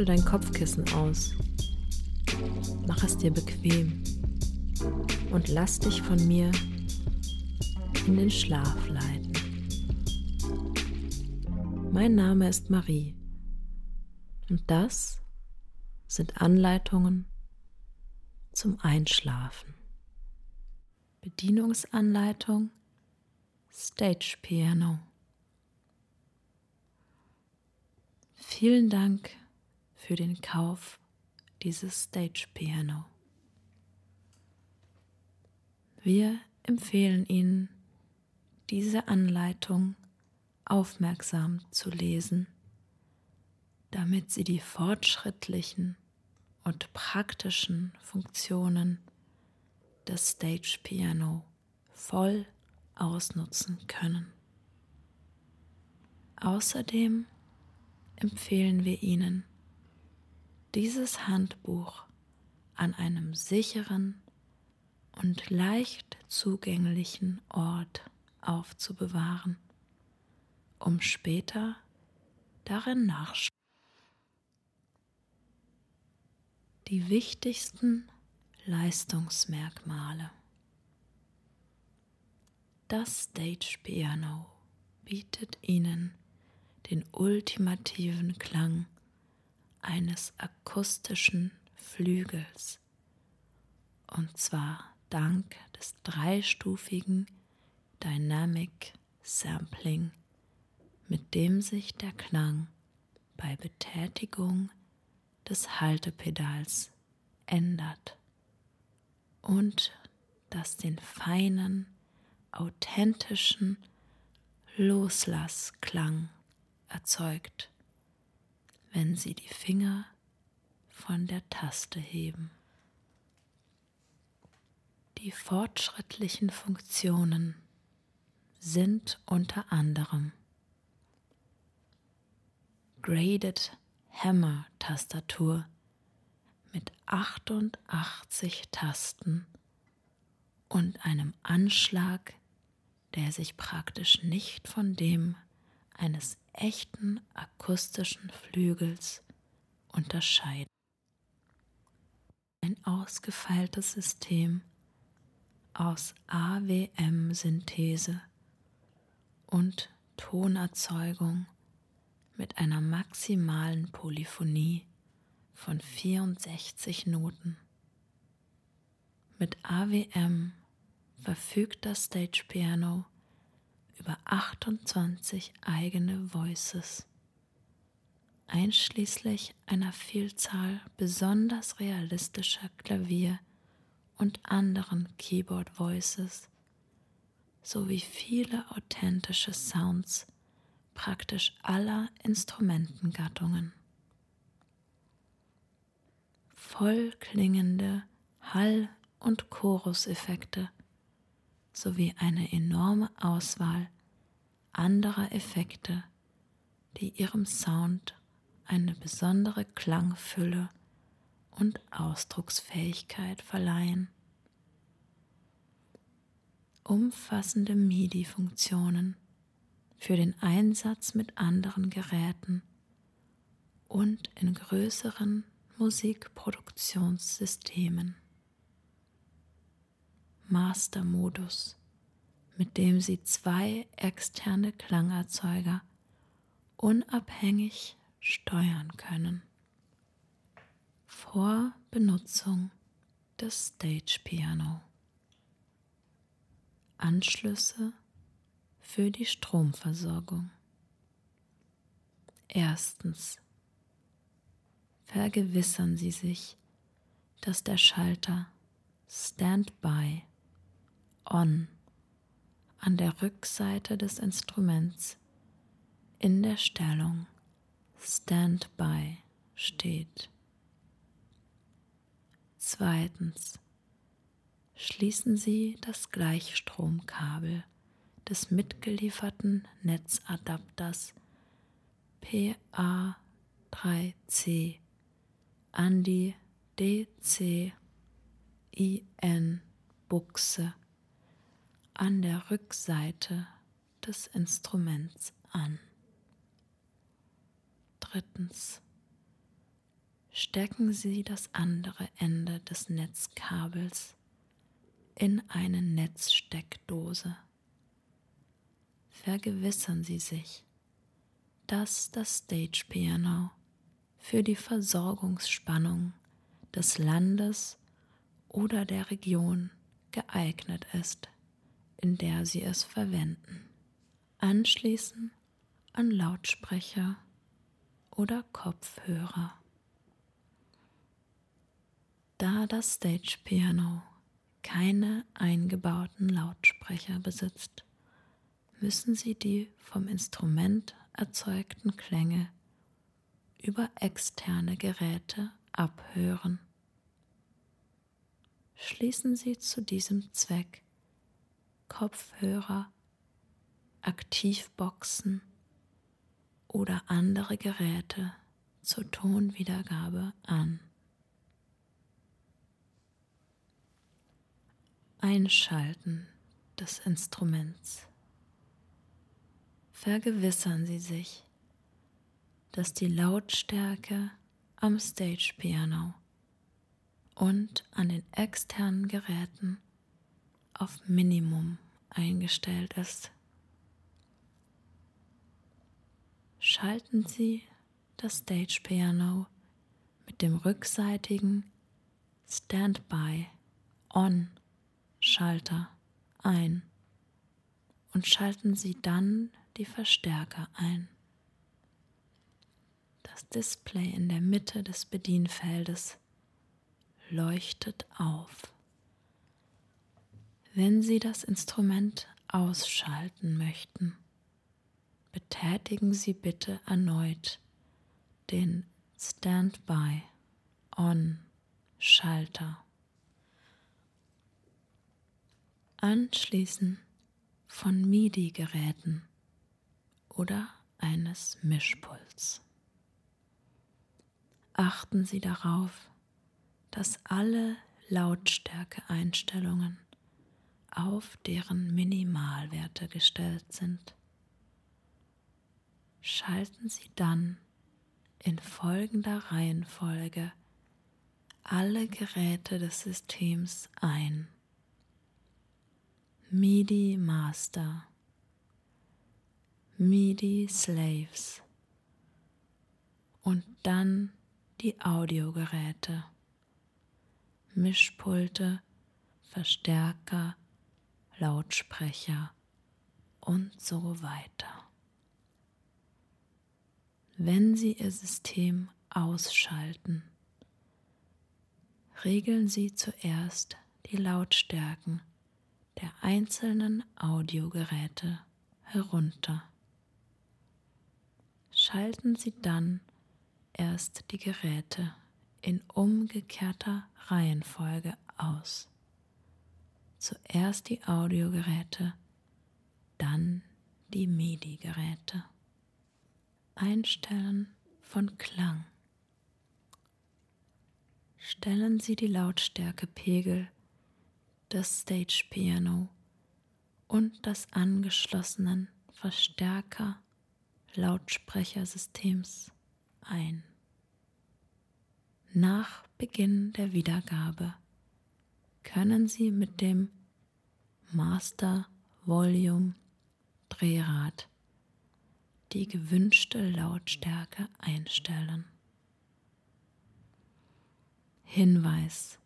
Schüttel dein Kopfkissen aus. Mach es dir bequem und lass dich von mir in den Schlaf leiten. Mein Name ist Marie und das sind Anleitungen zum Einschlafen. Bedienungsanleitung Stage Piano. Vielen Dank für den Kauf dieses Stage Piano. Wir empfehlen Ihnen, diese Anleitung aufmerksam zu lesen, damit Sie die fortschrittlichen und praktischen Funktionen des Stage Piano voll ausnutzen können. Außerdem empfehlen wir Ihnen, dieses Handbuch an einem sicheren und leicht zugänglichen Ort aufzubewahren, um später darin nachschauen. Die wichtigsten Leistungsmerkmale. Das Stage Piano bietet Ihnen den ultimativen Klang eines akustischen Flügels. Und zwar dank des dreistufigen Dynamic Sampling, mit dem sich der Klang bei Betätigung des Haltepedals ändert und das den feinen, authentischen Loslassklang erzeugt, wenn Sie die Finger von der Taste heben. Die fortschrittlichen Funktionen sind unter anderem Graded Hammer Tastatur mit 88 Tasten und einem Anschlag, der sich praktisch nicht von dem eines echten akustischen Flügels unterscheidet. Ein ausgefeiltes System aus AWM-Synthese und Tonerzeugung mit einer maximalen Polyphonie von 64 Noten. Mit AWM verfügt das Stage Piano über 28 eigene Voices, einschließlich einer Vielzahl besonders realistischer Klavier- und anderen Keyboard Voices sowie viele authentische Sounds praktisch aller Instrumentengattungen. Vollklingende Hall- und Choruseffekte sowie eine enorme Auswahl anderer Effekte, die ihrem Sound eine besondere Klangfülle und Ausdrucksfähigkeit verleihen. Umfassende MIDI-Funktionen für den Einsatz mit anderen Geräten und in größeren Musikproduktionssystemen. Master-Modus, mit dem Sie zwei externe Klangerzeuger unabhängig steuern können. Vor Benutzung des Stage Piano. Anschlüsse für die Stromversorgung. Erstens. Vergewissern Sie sich, dass der Schalter Standby On an der Rückseite des Instruments in der Stellung Standby steht. Zweitens. Schließen Sie das Gleichstromkabel des mitgelieferten Netzadapters PA3C an die DCIN-Buchse an der Rückseite des Instruments an. Drittens. stecken Sie das andere Ende des Netzkabels in eine Netzsteckdose. Vergewissern Sie sich, dass das Stage Piano für die Versorgungsspannung des Landes oder der Region geeignet ist, in der Sie es verwenden. Anschließen an Lautsprecher oder Kopfhörer. Da das Stage Piano keine eingebauten Lautsprecher besitzt, müssen Sie die vom Instrument erzeugten Klänge über externe Geräte abhören. Schließen Sie zu diesem Zweck Kopfhörer, Aktivboxen oder andere Geräte zur Tonwiedergabe an. Einschalten des Instruments. Vergewissern Sie sich, dass die Lautstärke am Stage Piano und an den externen Geräten auf Minimum eingestellt ist. Schalten Sie das Stage Piano mit dem rückseitigen Standby On Schalter ein und schalten Sie dann die Verstärker ein. Das Display in der Mitte des Bedienfeldes leuchtet auf. Wenn Sie das Instrument ausschalten möchten, betätigen Sie bitte erneut den Standby On Schalter. Anschließen von MIDI-Geräten oder eines Mischpuls. Achten Sie darauf, dass alle Lautstärkeeinstellungen auf deren Minimalwerte gestellt sind. Schalten Sie dann in folgender Reihenfolge alle Geräte des Systems ein. MIDI Master, MIDI Slaves und dann die Audiogeräte, Mischpulte, Verstärker, Lautsprecher und so weiter. Wenn Sie Ihr System ausschalten, regeln Sie zuerst die Lautstärken der einzelnen Audiogeräte herunter. Schalten Sie dann erst die Geräte in umgekehrter Reihenfolge aus. Zuerst die Audiogeräte, dann die MIDI-Geräte. Einstellen von Klang. Stellen Sie die Lautstärkepegel des Stage Piano und des angeschlossenen Verstärker Lautsprechersystems ein. Nach Beginn der Wiedergabe können Sie mit dem Master Volume Drehrad die gewünschte Lautstärke einstellen. Hinweis.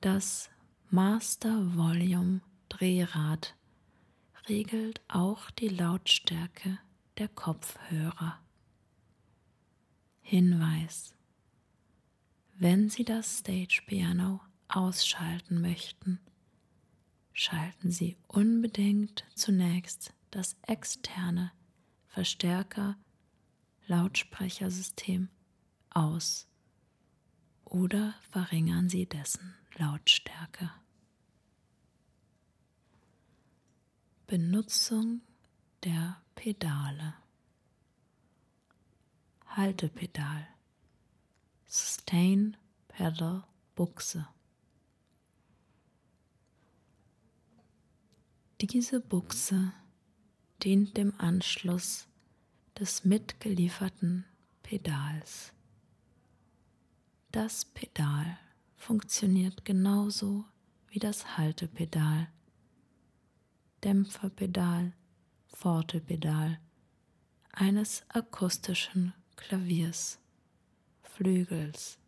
Das Master Volume Drehrad regelt auch die Lautstärke der Kopfhörer. Hinweis. Wenn Sie das Stage Piano ausschalten möchten, schalten Sie unbedingt zunächst das externe Verstärker Lautsprechersystem aus oder verringern Sie dessen Lautstärke. Benutzung der Pedale. Haltepedal. Sustain Pedal Buchse. Diese Buchse dient dem Anschluss des mitgelieferten Pedals. Das Pedal funktioniert genauso wie das Haltepedal, Dämpferpedal, Fortepedal eines akustischen Klaviers, Flügels.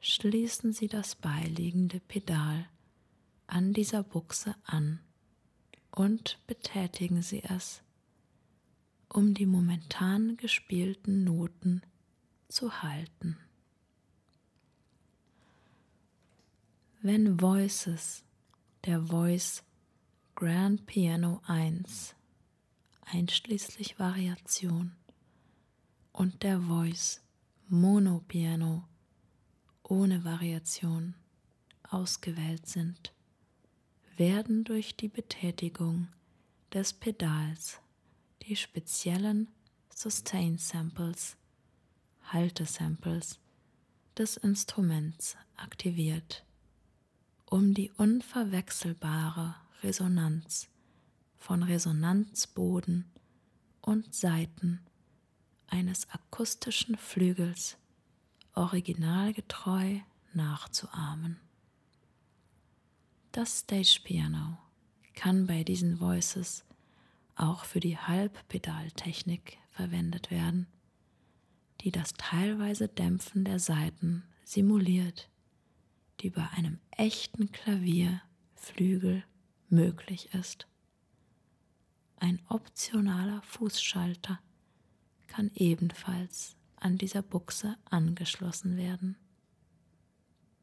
Schließen Sie das beiliegende Pedal an dieser Buchse an und betätigen Sie es, um die momentan gespielten Noten zu halten. Wenn Voices der Voice Grand Piano 1 einschließlich Variation und der Voice Mono Piano ohne Variation ausgewählt sind, werden durch die Betätigung des Pedals die speziellen Sustain Samples, Haltesamples des Instruments aktiviert, um die unverwechselbare Resonanz von Resonanzboden und Saiten eines akustischen Flügels originalgetreu nachzuahmen. Das Stage Piano kann bei diesen Voices auch für die Halbpedaltechnik verwendet werden, die das teilweise Dämpfen der Saiten simuliert, die bei einem echten Klavierflügel möglich ist. Ein optionaler Fußschalter kann ebenfalls an dieser Buchse angeschlossen werden.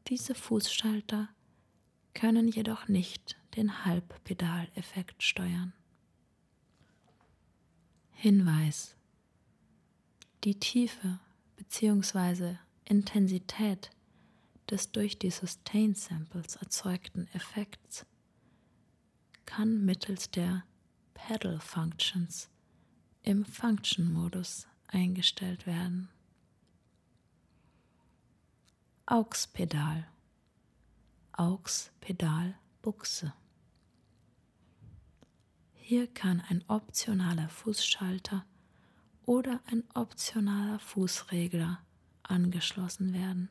Diese Fußschalter können jedoch nicht den Halbpedaleffekt steuern. Hinweis Die Tiefe bzw. Intensität des durch die Sustain Samples erzeugten Effekts kann mittels der Pedal Functions im Function-Modus eingestellt werden. AUX-Pedal AUX-Pedal-Buchse Hier kann ein optionaler Fußschalter oder ein optionaler Fußregler angeschlossen werden.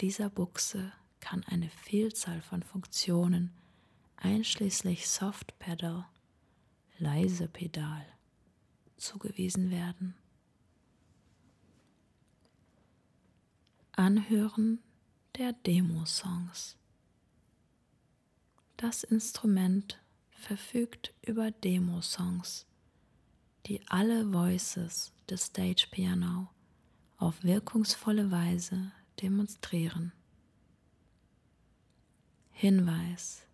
Dieser Buchse kann eine Vielzahl von Funktionen einschließlich Soft Pedal, leise Pedal, zugewiesen werden. Anhören der Demo-Songs. Das Instrument verfügt über Demo-Songs, die alle Voices des Stage Piano auf wirkungsvolle Weise demonstrieren. Hinweis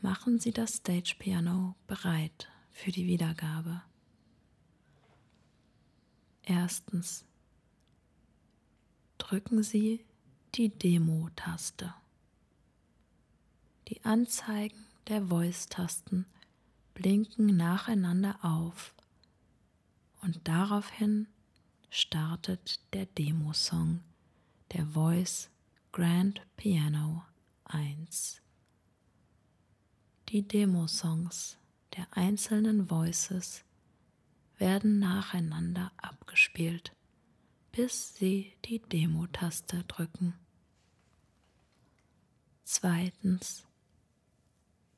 machen Sie das Stage Piano bereit für die Wiedergabe. Erstens. Drücken Sie die Demo-Taste. Die Anzeigen der Voice-Tasten blinken nacheinander auf und daraufhin startet der Demo-Song der Voice Grand Piano 1 die Demo-Songs der einzelnen Voices werden nacheinander abgespielt, bis Sie die Demo-Taste drücken. Zweitens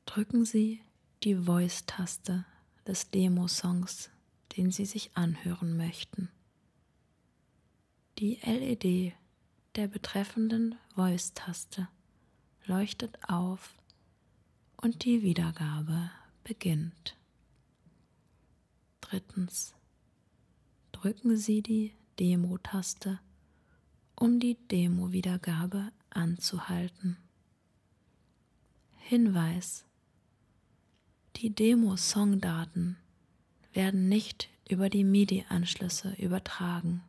drücken Sie die Voice-Taste des Demo-Songs, den Sie sich anhören möchten. Die LED der betreffenden Voice-Taste leuchtet auf und die Wiedergabe beginnt. Drittens. Drücken Sie die Demo-Taste, um die Demo-Wiedergabe anzuhalten. Hinweis. Die Demo-Songdaten werden nicht über die MIDI-Anschlüsse übertragen.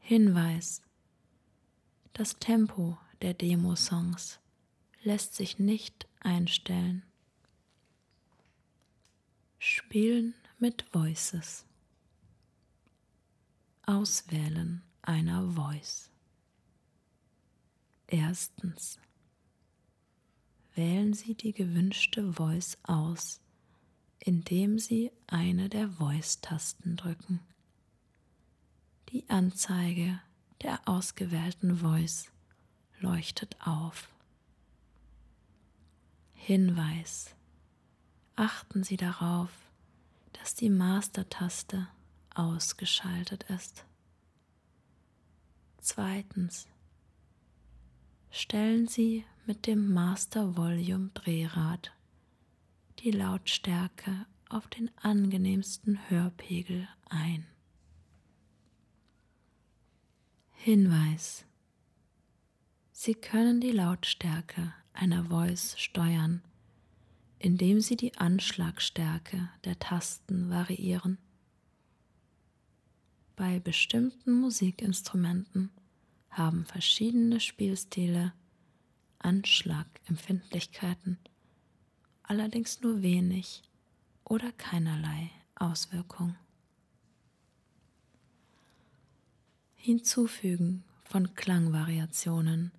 Hinweis. Das Tempo der Demo-Songs lässt sich nicht einstellen. Spielen mit Voices. Auswählen einer Voice. Erstens. Wählen Sie die gewünschte Voice aus, indem Sie eine der Voice-Tasten drücken. Die Anzeige der ausgewählten Voice leuchtet auf. Hinweis. Achten Sie darauf, dass die Master-Taste ausgeschaltet ist. Zweitens. Stellen Sie mit dem Master Volume Drehrad die Lautstärke auf den angenehmsten Hörpegel ein. Hinweis. Sie können die Lautstärke einer Voice steuern, indem Sie die Anschlagstärke der Tasten variieren. Bei bestimmten Musikinstrumenten haben verschiedene Spielstile Anschlagempfindlichkeiten, allerdings nur wenig oder keinerlei Auswirkung. Hinzufügen von Klangvariationen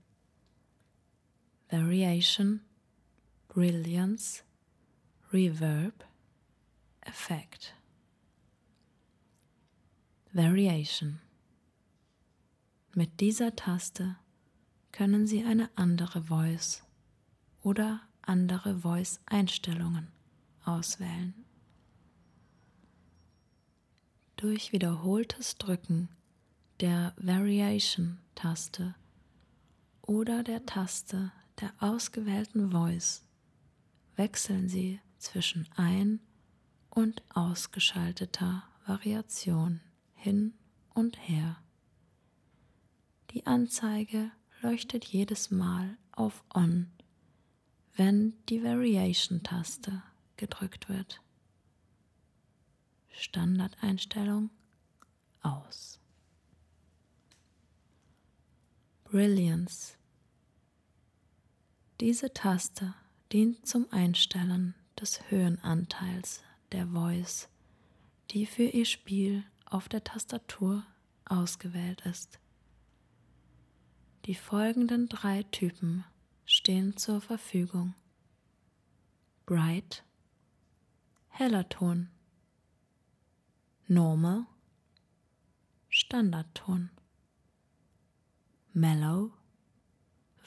Variation, Brilliance, Reverb, Effect. Variation. Mit dieser Taste können Sie eine andere Voice oder andere Voice-Einstellungen auswählen. Durch wiederholtes Drücken der Variation-Taste oder der Taste der ausgewählten Voice wechseln Sie zwischen ein- und ausgeschalteter Variation hin und her. Die Anzeige leuchtet jedes Mal auf On, wenn die Variation-Taste gedrückt wird. Standardeinstellung aus. Brilliance. Diese Taste dient zum Einstellen des Höhenanteils der Voice, die für ihr Spiel auf der Tastatur ausgewählt ist. Die folgenden drei Typen stehen zur Verfügung. Bright, heller Ton, Normal, Standardton, Mellow,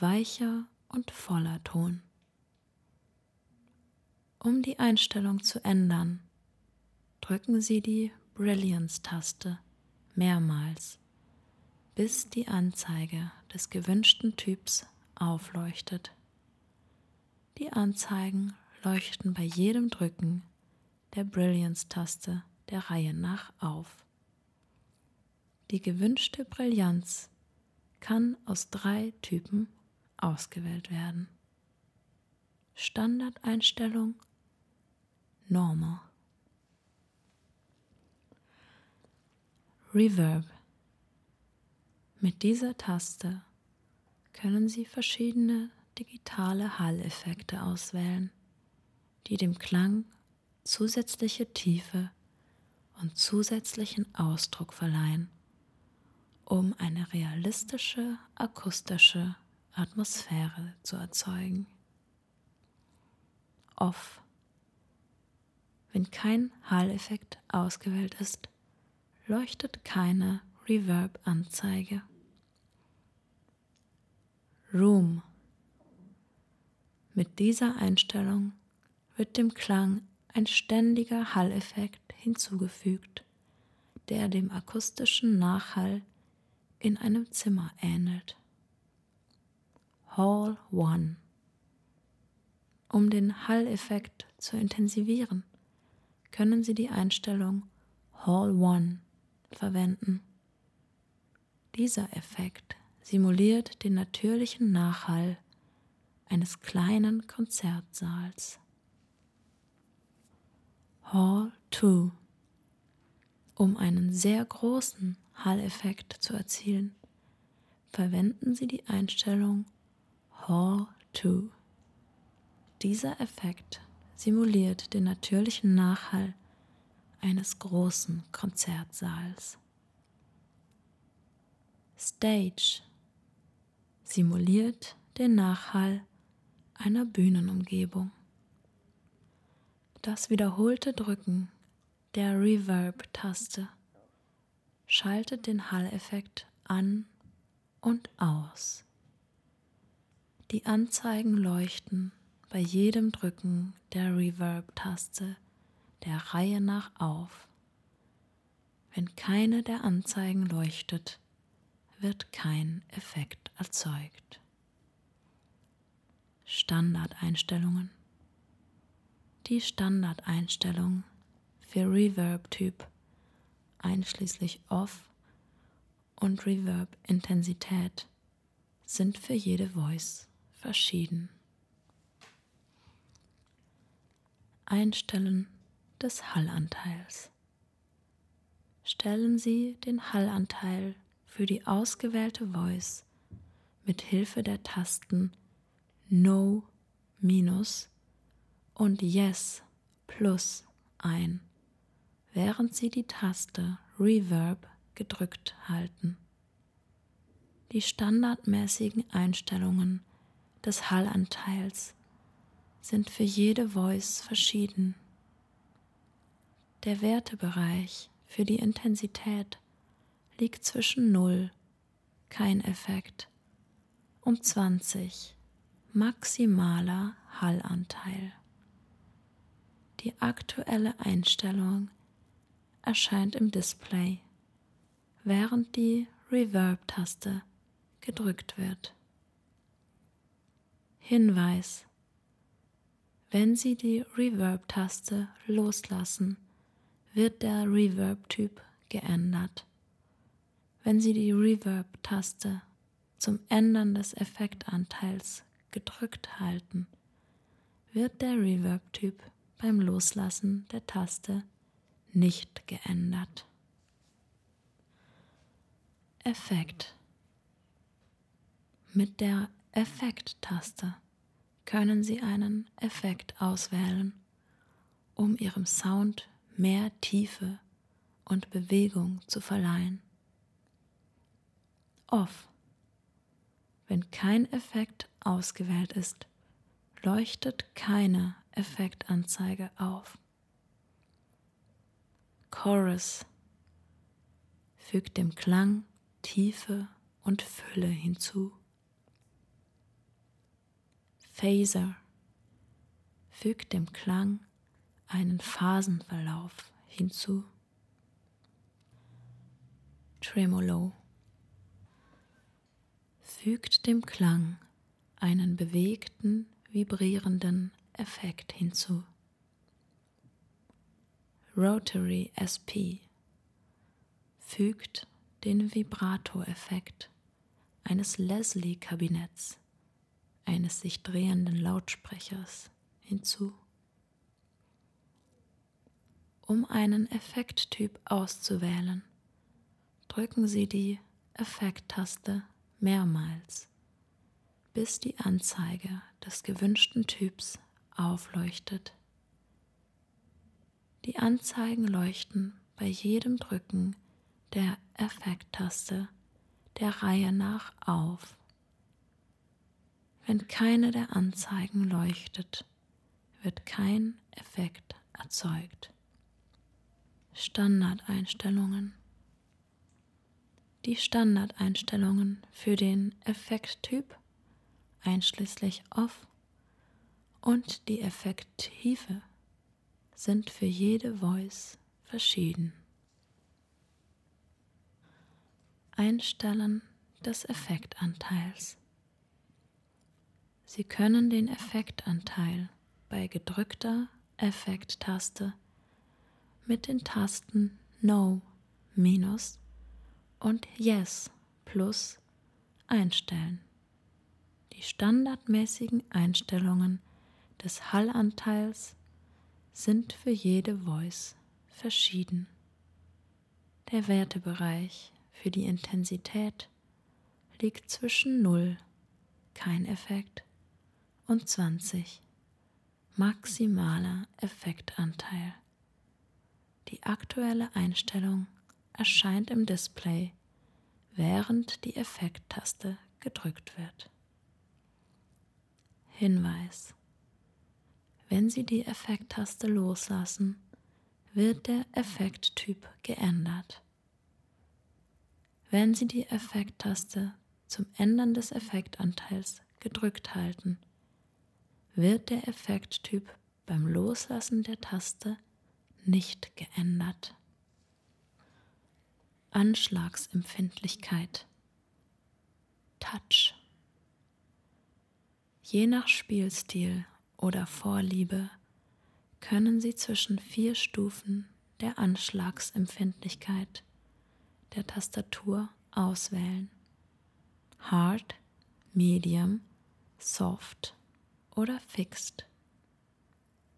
weicher und voller Ton. Um die Einstellung zu ändern, drücken Sie die Brilliance-Taste mehrmals, bis die Anzeige des gewünschten Typs aufleuchtet. Die Anzeigen leuchten bei jedem Drücken der Brilliance-Taste der Reihe nach auf. Die gewünschte Brillanz kann aus drei Typen ausgewählt werden. Standardeinstellung Normal Reverb Mit dieser Taste können Sie verschiedene digitale Halleffekte auswählen, die dem Klang zusätzliche Tiefe und zusätzlichen Ausdruck verleihen, um eine realistische akustische Atmosphäre zu erzeugen. Off. Wenn kein Halleffekt ausgewählt ist, leuchtet keine Reverb-Anzeige. Room. Mit dieser Einstellung wird dem Klang ein ständiger Halleffekt hinzugefügt, der dem akustischen Nachhall in einem Zimmer ähnelt. Hall 1 Um den Halleffekt zu intensivieren, können Sie die Einstellung Hall 1 verwenden. Dieser Effekt simuliert den natürlichen Nachhall eines kleinen Konzertsaals. Hall 2 Um einen sehr großen Halleffekt zu erzielen, verwenden Sie die Einstellung Hall 2. Dieser Effekt simuliert den natürlichen Nachhall eines großen Konzertsaals. Stage simuliert den Nachhall einer Bühnenumgebung. Das wiederholte Drücken der Reverb-Taste schaltet den Halleffekt an und aus. Die Anzeigen leuchten bei jedem Drücken der Reverb-Taste der Reihe nach auf. Wenn keine der Anzeigen leuchtet, wird kein Effekt erzeugt. Standardeinstellungen Die Standardeinstellung für Reverb-Typ einschließlich Off und Reverb-Intensität sind für jede Voice verschieden. Einstellen des Hallanteils. Stellen Sie den Hallanteil für die ausgewählte Voice mit Hilfe der Tasten No minus und Yes plus ein, während Sie die Taste Reverb gedrückt halten. Die standardmäßigen Einstellungen des Hallanteils sind für jede Voice verschieden. Der Wertebereich für die Intensität liegt zwischen 0, kein Effekt, und 20, maximaler Hallanteil. Die aktuelle Einstellung erscheint im Display, während die Reverb-Taste gedrückt wird. Hinweis wenn Sie die Reverb-Taste loslassen, wird der Reverb-Typ geändert. Wenn Sie die Reverb-Taste zum Ändern des Effektanteils gedrückt halten, wird der Reverb-Typ beim Loslassen der Taste nicht geändert. Effekt Mit der Effekt-Taste können Sie einen Effekt auswählen, um Ihrem Sound mehr Tiefe und Bewegung zu verleihen. Off. Wenn kein Effekt ausgewählt ist, leuchtet keine Effektanzeige auf. Chorus fügt dem Klang Tiefe und Fülle hinzu. Phaser fügt dem Klang einen Phasenverlauf hinzu. Tremolo fügt dem Klang einen bewegten, vibrierenden Effekt hinzu. Rotary SP fügt den Vibrato-Effekt eines Leslie-Kabinetts eines sich drehenden Lautsprechers hinzu. Um einen Effekttyp auszuwählen, drücken Sie die Effekttaste mehrmals, bis die Anzeige des gewünschten Typs aufleuchtet. Die Anzeigen leuchten bei jedem Drücken der Effekttaste der Reihe nach auf. Wenn keine der Anzeigen leuchtet, wird kein Effekt erzeugt. Standardeinstellungen Die Standardeinstellungen für den Effekttyp einschließlich Off und die Effekttiefe sind für jede Voice verschieden. Einstellen des Effektanteils Sie können den Effektanteil bei gedrückter Effekttaste mit den Tasten No minus und Yes plus einstellen. Die standardmäßigen Einstellungen des Hallanteils sind für jede Voice verschieden. Der Wertebereich für die Intensität liegt zwischen 0, kein Effekt, und 20 maximaler Effektanteil. Die aktuelle Einstellung erscheint im Display, während die Effekttaste gedrückt wird. Hinweis. Wenn Sie die Effekttaste loslassen, wird der Effekttyp geändert. wenn Sie die Effekttaste zum Ändern des Effektanteils gedrückt halten, wird der Effekttyp beim Loslassen der Taste nicht geändert. Anschlagsempfindlichkeit Touch Je nach Spielstil oder Vorliebe können Sie zwischen vier Stufen der Anschlagsempfindlichkeit der Tastatur auswählen. Hard, Medium, Soft oder Fixed.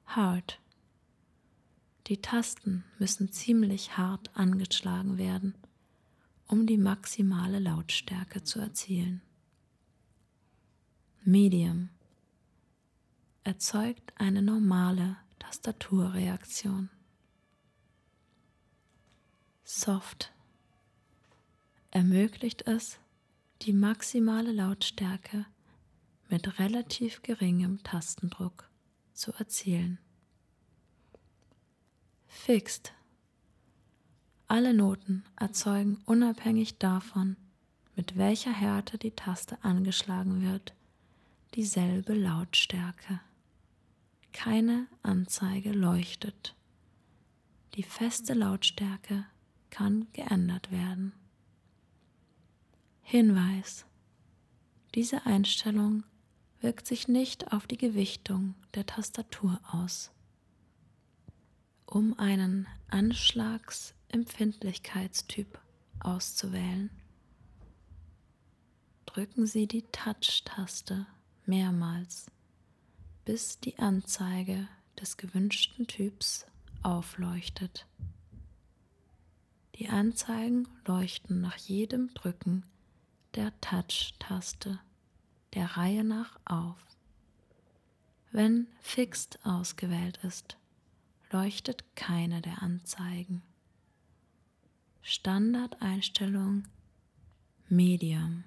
Hard. Die Tasten müssen ziemlich hart angeschlagen werden, um die maximale Lautstärke zu erzielen. Medium erzeugt eine normale Tastaturreaktion. Soft ermöglicht es, die maximale Lautstärke mit relativ geringem Tastendruck zu erzielen. Fixed. Alle Noten erzeugen unabhängig davon, mit welcher Härte die Taste angeschlagen wird, dieselbe Lautstärke. Keine Anzeige leuchtet. Die feste Lautstärke kann geändert werden. Hinweis. Diese Einstellung wirkt sich nicht auf die Gewichtung der Tastatur aus. Um einen Anschlagsempfindlichkeitstyp auszuwählen, drücken Sie die Touch-Taste mehrmals, bis die Anzeige des gewünschten Typs aufleuchtet. Die Anzeigen leuchten nach jedem Drücken der Touch-Taste der Reihe nach auf. Wenn Fixed ausgewählt ist, leuchtet keine der Anzeigen. Standardeinstellung Medium.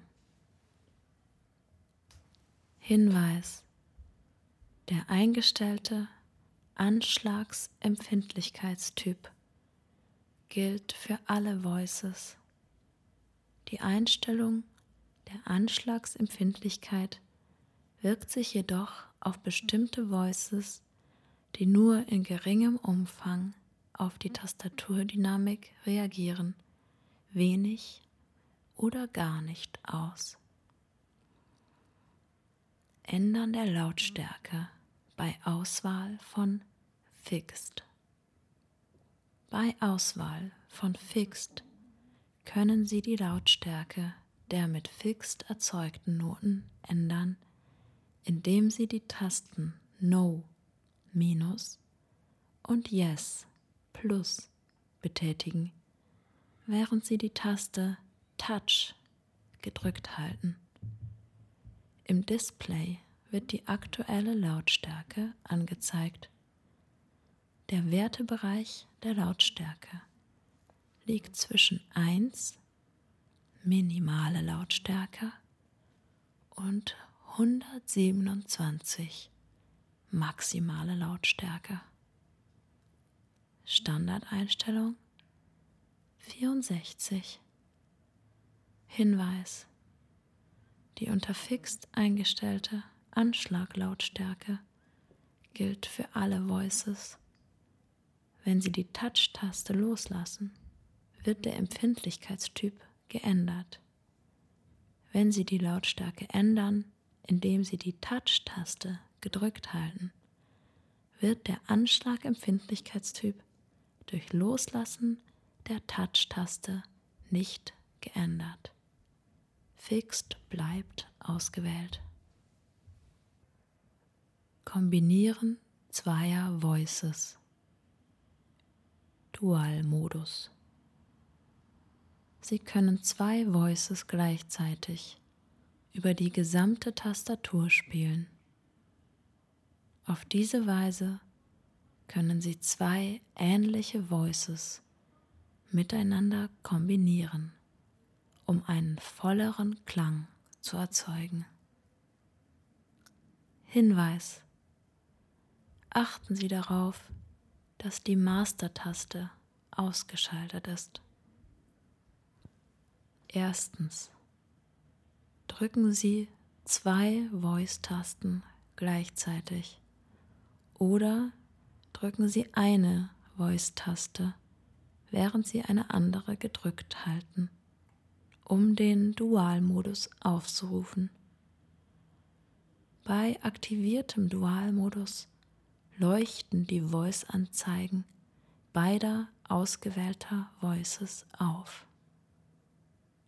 Hinweis. Der eingestellte Anschlagsempfindlichkeitstyp gilt für alle Voices. Die Einstellung der Anschlagsempfindlichkeit wirkt sich jedoch auf bestimmte Voices, die nur in geringem Umfang auf die Tastaturdynamik reagieren, wenig oder gar nicht aus. Ändern der Lautstärke bei Auswahl von Fixed. Bei Auswahl von Fixed können Sie die Lautstärke der mit Fixed erzeugten Noten ändern, indem Sie die Tasten No minus und Yes plus betätigen, während Sie die Taste Touch gedrückt halten. Im Display wird die aktuelle Lautstärke angezeigt. Der Wertebereich der Lautstärke liegt zwischen 1 minimale Lautstärke und 127 maximale Lautstärke. Standardeinstellung 64. Hinweis. Die unter Fixed eingestellte Anschlaglautstärke gilt für alle Voices. Wenn Sie die Touch-Taste loslassen, wird der Empfindlichkeitstyp geändert. Wenn Sie die Lautstärke ändern, indem Sie die Touch-Taste gedrückt halten, wird der Anschlagempfindlichkeitstyp durch Loslassen der Touch-Taste nicht geändert. Fixed bleibt ausgewählt. Kombinieren zweier Voices. Dual-Modus. Sie können zwei Voices gleichzeitig über die gesamte Tastatur spielen. Auf diese Weise können Sie zwei ähnliche Voices miteinander kombinieren, um einen volleren Klang zu erzeugen. Hinweis. Achten Sie darauf, dass die Master-Taste ausgeschaltet ist. Erstens. Drücken Sie zwei Voice-Tasten gleichzeitig oder drücken Sie eine Voice-Taste, während Sie eine andere gedrückt halten, um den Dualmodus aufzurufen. Bei aktiviertem Dualmodus leuchten die Voice-Anzeigen beider ausgewählter Voices auf.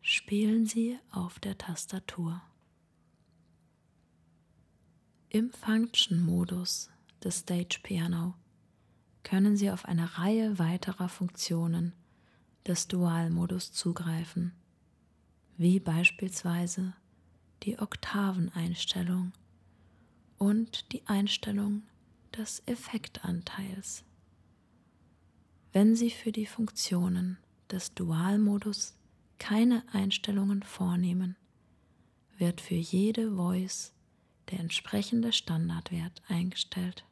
Spielen Sie auf der Tastatur. Im Function-Modus des Stage Piano können Sie auf eine Reihe weiterer Funktionen des Dualmodus zugreifen, wie beispielsweise die Oktaveneinstellung und die Einstellung des Effektanteils. Wenn Sie für die Funktionen des Dualmodus keine Einstellungen vornehmen, wird für jede Voice der entsprechende Standardwert eingestellt.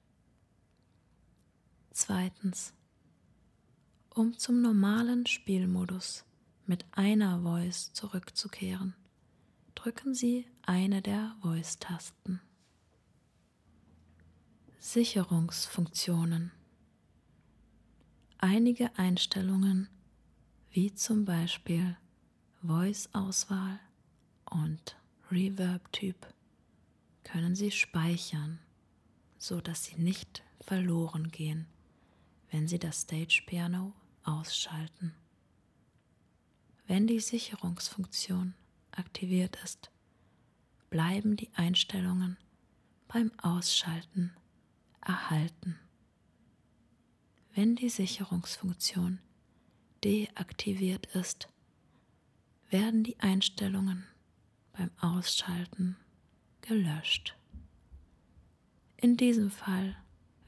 Zweitens. Um zum normalen Spielmodus mit einer Voice zurückzukehren, drücken Sie eine der Voice-Tasten. Sicherungsfunktionen. Einige Einstellungen, wie zum Beispiel Voice-Auswahl und Reverb-Typ, können Sie speichern, so dass sie nicht verloren gehen wenn Sie das Stage Piano ausschalten. Wenn die Sicherungsfunktion aktiviert ist, bleiben die Einstellungen beim Ausschalten erhalten. Wenn die Sicherungsfunktion deaktiviert ist, werden die Einstellungen beim Ausschalten gelöscht. In diesem Fall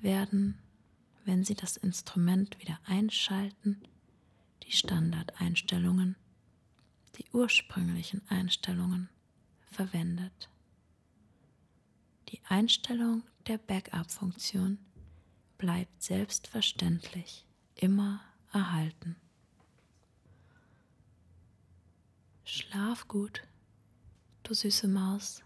werden wenn Sie das Instrument wieder einschalten, die Standardeinstellungen, die ursprünglichen Einstellungen verwendet. Die Einstellung der Backup-Funktion bleibt selbstverständlich immer erhalten. Schlaf gut, du süße Maus.